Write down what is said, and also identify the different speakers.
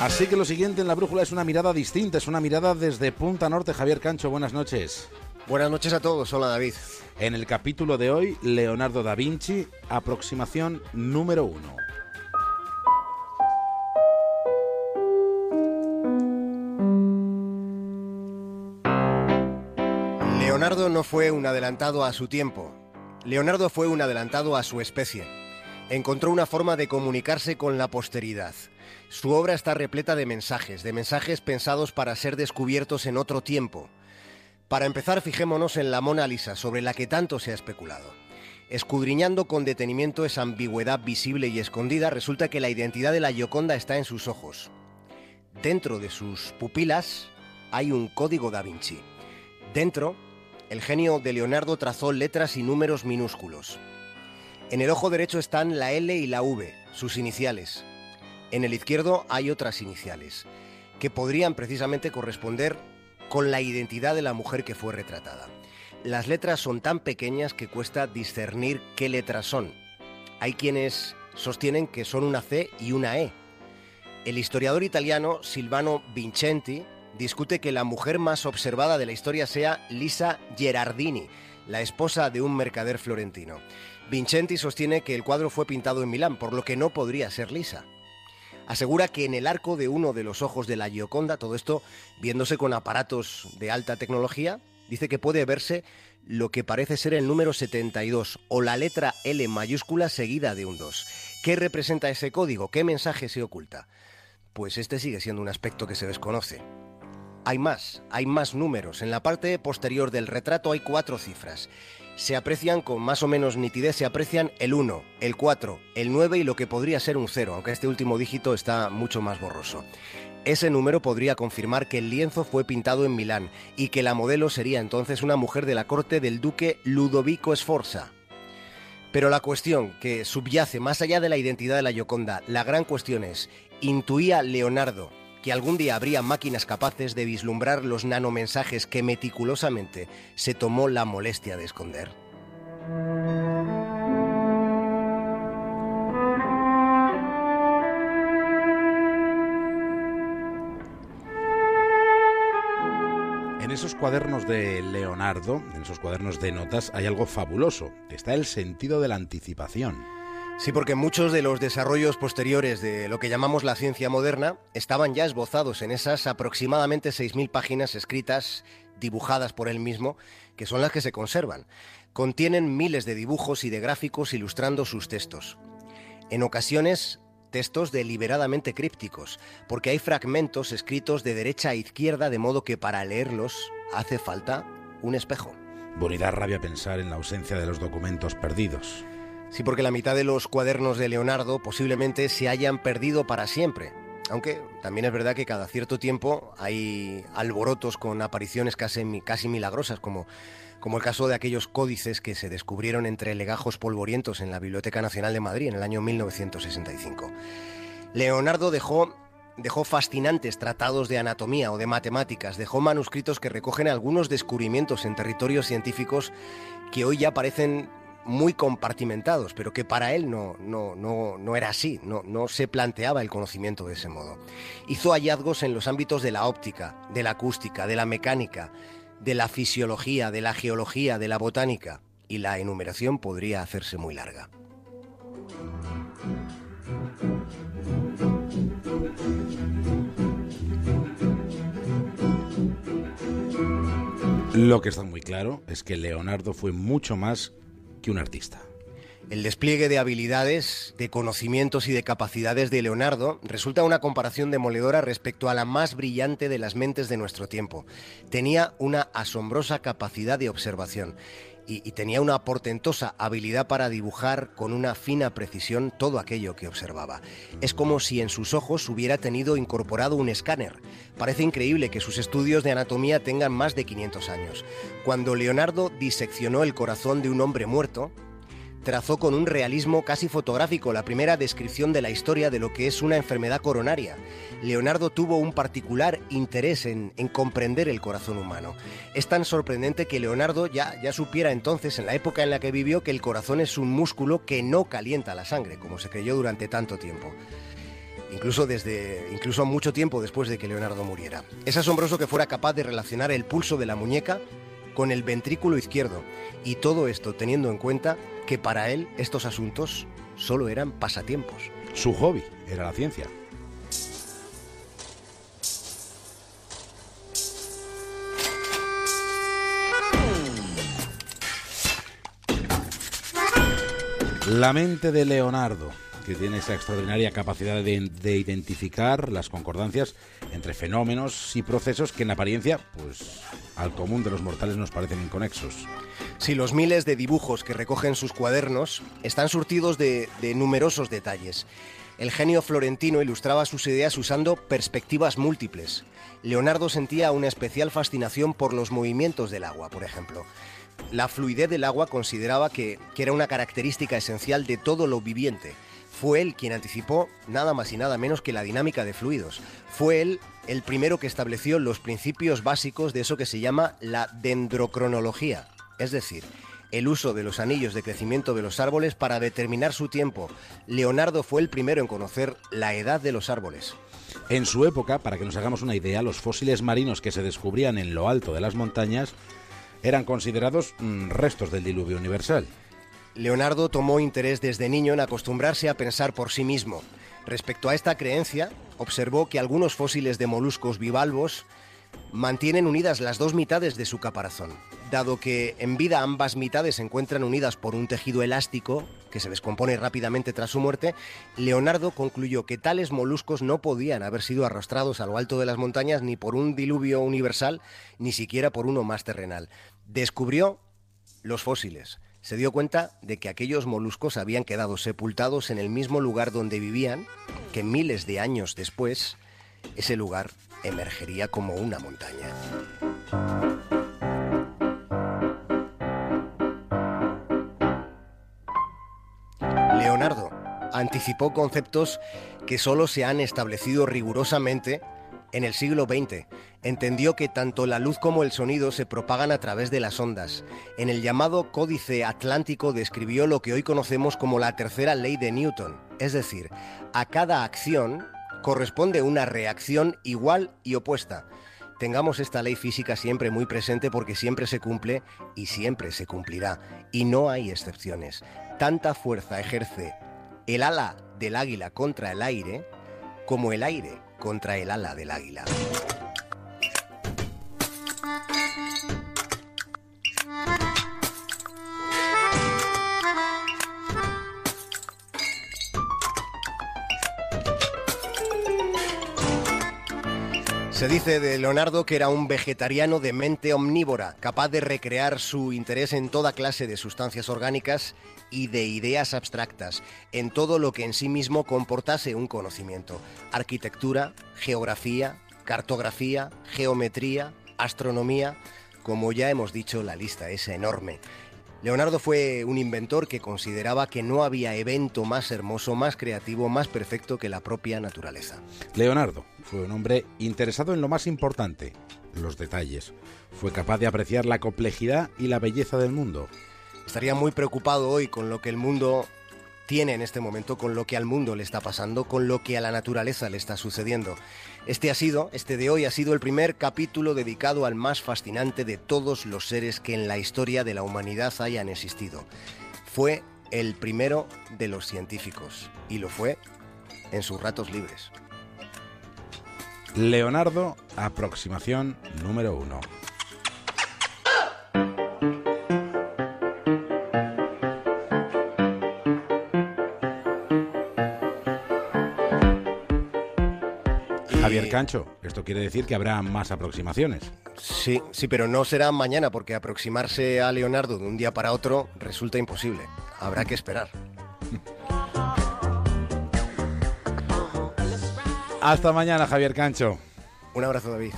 Speaker 1: Así que lo siguiente en la brújula es una mirada distinta, es una mirada desde Punta Norte. Javier Cancho, buenas noches.
Speaker 2: Buenas noches a todos, hola David.
Speaker 1: En el capítulo de hoy, Leonardo da Vinci, aproximación número uno.
Speaker 2: Leonardo no fue un adelantado a su tiempo. Leonardo fue un adelantado a su especie. Encontró una forma de comunicarse con la posteridad. Su obra está repleta de mensajes, de mensajes pensados para ser descubiertos en otro tiempo. Para empezar, fijémonos en la Mona Lisa, sobre la que tanto se ha especulado. Escudriñando con detenimiento esa ambigüedad visible y escondida, resulta que la identidad de la Gioconda está en sus ojos. Dentro de sus pupilas hay un código da Vinci. Dentro, el genio de Leonardo trazó letras y números minúsculos. En el ojo derecho están la L y la V, sus iniciales. En el izquierdo hay otras iniciales, que podrían precisamente corresponder con la identidad de la mujer que fue retratada. Las letras son tan pequeñas que cuesta discernir qué letras son. Hay quienes sostienen que son una C y una E. El historiador italiano Silvano Vincenti discute que la mujer más observada de la historia sea Lisa Gerardini, la esposa de un mercader florentino. Vincenti sostiene que el cuadro fue pintado en Milán, por lo que no podría ser Lisa. Asegura que en el arco de uno de los ojos de la Gioconda, todo esto viéndose con aparatos de alta tecnología, dice que puede verse lo que parece ser el número 72 o la letra L mayúscula seguida de un 2. ¿Qué representa ese código? ¿Qué mensaje se oculta? Pues este sigue siendo un aspecto que se desconoce. Hay más, hay más números. En la parte posterior del retrato hay cuatro cifras. Se aprecian con más o menos nitidez, se aprecian el 1, el 4, el 9 y lo que podría ser un 0, aunque este último dígito está mucho más borroso. Ese número podría confirmar que el lienzo fue pintado en Milán y que la modelo sería entonces una mujer de la corte del duque Ludovico Sforza. Pero la cuestión que subyace más allá de la identidad de la Gioconda, la gran cuestión es, ¿intuía Leonardo que algún día habría máquinas capaces de vislumbrar los nanomensajes que meticulosamente se tomó la molestia de esconder.
Speaker 1: En esos cuadernos de Leonardo, en esos cuadernos de notas, hay algo fabuloso. Está el sentido de la anticipación.
Speaker 2: Sí, porque muchos de los desarrollos posteriores de lo que llamamos la ciencia moderna estaban ya esbozados en esas aproximadamente 6.000 páginas escritas, dibujadas por él mismo, que son las que se conservan. Contienen miles de dibujos y de gráficos ilustrando sus textos. En ocasiones, textos deliberadamente crípticos, porque hay fragmentos escritos de derecha a izquierda, de modo que para leerlos hace falta un espejo.
Speaker 1: Bonita rabia pensar en la ausencia de los documentos perdidos.
Speaker 2: Sí, porque la mitad de los cuadernos de Leonardo posiblemente se hayan perdido para siempre. Aunque también es verdad que cada cierto tiempo hay alborotos con apariciones casi, casi milagrosas, como, como el caso de aquellos códices que se descubrieron entre legajos polvorientos en la Biblioteca Nacional de Madrid en el año 1965. Leonardo dejó dejó fascinantes tratados de anatomía o de matemáticas, dejó manuscritos que recogen algunos descubrimientos en territorios científicos que hoy ya parecen muy compartimentados, pero que para él no, no, no, no era así, no, no se planteaba el conocimiento de ese modo. Hizo hallazgos en los ámbitos de la óptica, de la acústica, de la mecánica, de la fisiología, de la geología, de la botánica, y la enumeración podría hacerse muy larga.
Speaker 1: Lo que está muy claro es que Leonardo fue mucho más que un artista.
Speaker 2: El despliegue de habilidades, de conocimientos y de capacidades de Leonardo resulta una comparación demoledora respecto a la más brillante de las mentes de nuestro tiempo. Tenía una asombrosa capacidad de observación y, tenía una portentosa habilidad para dibujar con una fina precisión todo aquello que observaba. Es como si en sus ojos hubiera tenido incorporado un escáner. Parece increíble que sus estudios de anatomía tengan más de 500 años. Cuando Leonardo diseccionó el corazón de un hombre muerto, trazó con un realismo casi fotográfico la primera descripción de la historia de lo que es una enfermedad coronaria. Leonardo tuvo un particular interés en, en comprender el corazón humano. Es tan sorprendente que Leonardo ya, ya supiera entonces, en la época en la que vivió, que el corazón es un músculo que no calienta la sangre, como se creyó durante tanto tiempo. incluso desde incluso mucho tiempo después de que Leonardo muriera. Es asombroso que fuera capaz de relacionar el pulso de la muñeca con el ventrículo izquierdo y todo esto teniendo en cuenta que para él estos asuntos solo eran pasatiempos.
Speaker 1: Su hobby era la ciencia. La mente de Leonardo, que tiene esa extraordinaria capacidad de, identificar las concordancias entre fenómenos y procesos que en apariencia, pues al común de los mortales nos parecen inconexos.
Speaker 2: Si los miles de dibujos que recogen sus cuadernos están surtidos de, de numerosos detalles. El genio florentino ilustraba sus ideas usando perspectivas múltiples. Leonardo sentía una especial fascinación por los movimientos del agua, por ejemplo. La fluidez del agua consideraba que, era una característica esencial de todo lo viviente. Fue él quien anticipó nada más y nada menos que la dinámica de fluidos. Fue él el primero que estableció los principios básicos de eso que se llama la dendrocronología, es decir, el uso de los anillos de crecimiento de los árboles para determinar su tiempo. Leonardo fue el primero en conocer la edad de los árboles.
Speaker 1: En su época, para que nos hagamos una idea, los fósiles marinos que se descubrían en lo alto de las montañas eran considerados mm, restos del diluvio universal.
Speaker 2: Leonardo tomó interés desde niño en acostumbrarse a pensar por sí mismo. Respecto a esta creencia, observó que algunos fósiles de moluscos bivalvos mantienen unidas las dos mitades de su caparazón. Dado que en vida ambas mitades se encuentran unidas por un tejido elástico que se descompone rápidamente tras su muerte, Leonardo concluyó que tales moluscos no podían haber sido arrastrados a lo alto de las montañas ni por un diluvio universal, ni siquiera por uno más terrenal. Descubrió los fósiles. Se dio cuenta de que aquellos moluscos habían quedado sepultados en el mismo lugar donde vivían, que miles de años después ese lugar emergería como una montaña. Leonardo anticipó conceptos que solo se han establecido rigurosamente en el siglo XX. Entendió que tanto la luz como el sonido se propagan a través de las ondas. En el llamado Códice Atlántico describió lo que hoy conocemos como la tercera ley de Newton, es decir, a cada acción corresponde una reacción igual y opuesta. Tengamos esta ley física siempre muy presente porque siempre se cumple y siempre se cumplirá. Y no hay excepciones. Tanta fuerza ejerce el ala del águila contra el aire como el aire contra el ala del águila. Se dice de Leonardo que era un vegetariano de mente omnívora, capaz de recrear su interés en toda clase de sustancias orgánicas y de ideas abstractas, en todo lo que en sí mismo comportase un conocimiento. Arquitectura, geografía, cartografía, geometría, astronomía. Como ya hemos dicho, la lista es enorme. Leonardo fue un inventor que consideraba que no había evento más hermoso, más creativo, más perfecto que la propia naturaleza.
Speaker 1: Leonardo fue un hombre interesado en lo más importante, los detalles. Fue capaz de apreciar la complejidad y la belleza del mundo.
Speaker 2: Estaría muy preocupado hoy con lo que el mundo tiene en este momento, con lo que al mundo le está pasando, con lo que a la naturaleza le está sucediendo. Este ha sido, este de hoy ha sido el primer capítulo dedicado al más fascinante de todos los seres que en la historia de la humanidad hayan existido. Fue el primero de los científicos y lo fue en sus ratos libres.
Speaker 1: Leonardo, aproximación número uno. Cancho, esto quiere decir que habrá más aproximaciones.
Speaker 2: Sí, sí, pero no será mañana porque aproximarse a Leonardo de un día para otro resulta imposible. Habrá que esperar.
Speaker 1: Hasta mañana, Javier Cancho.
Speaker 2: Un abrazo, David.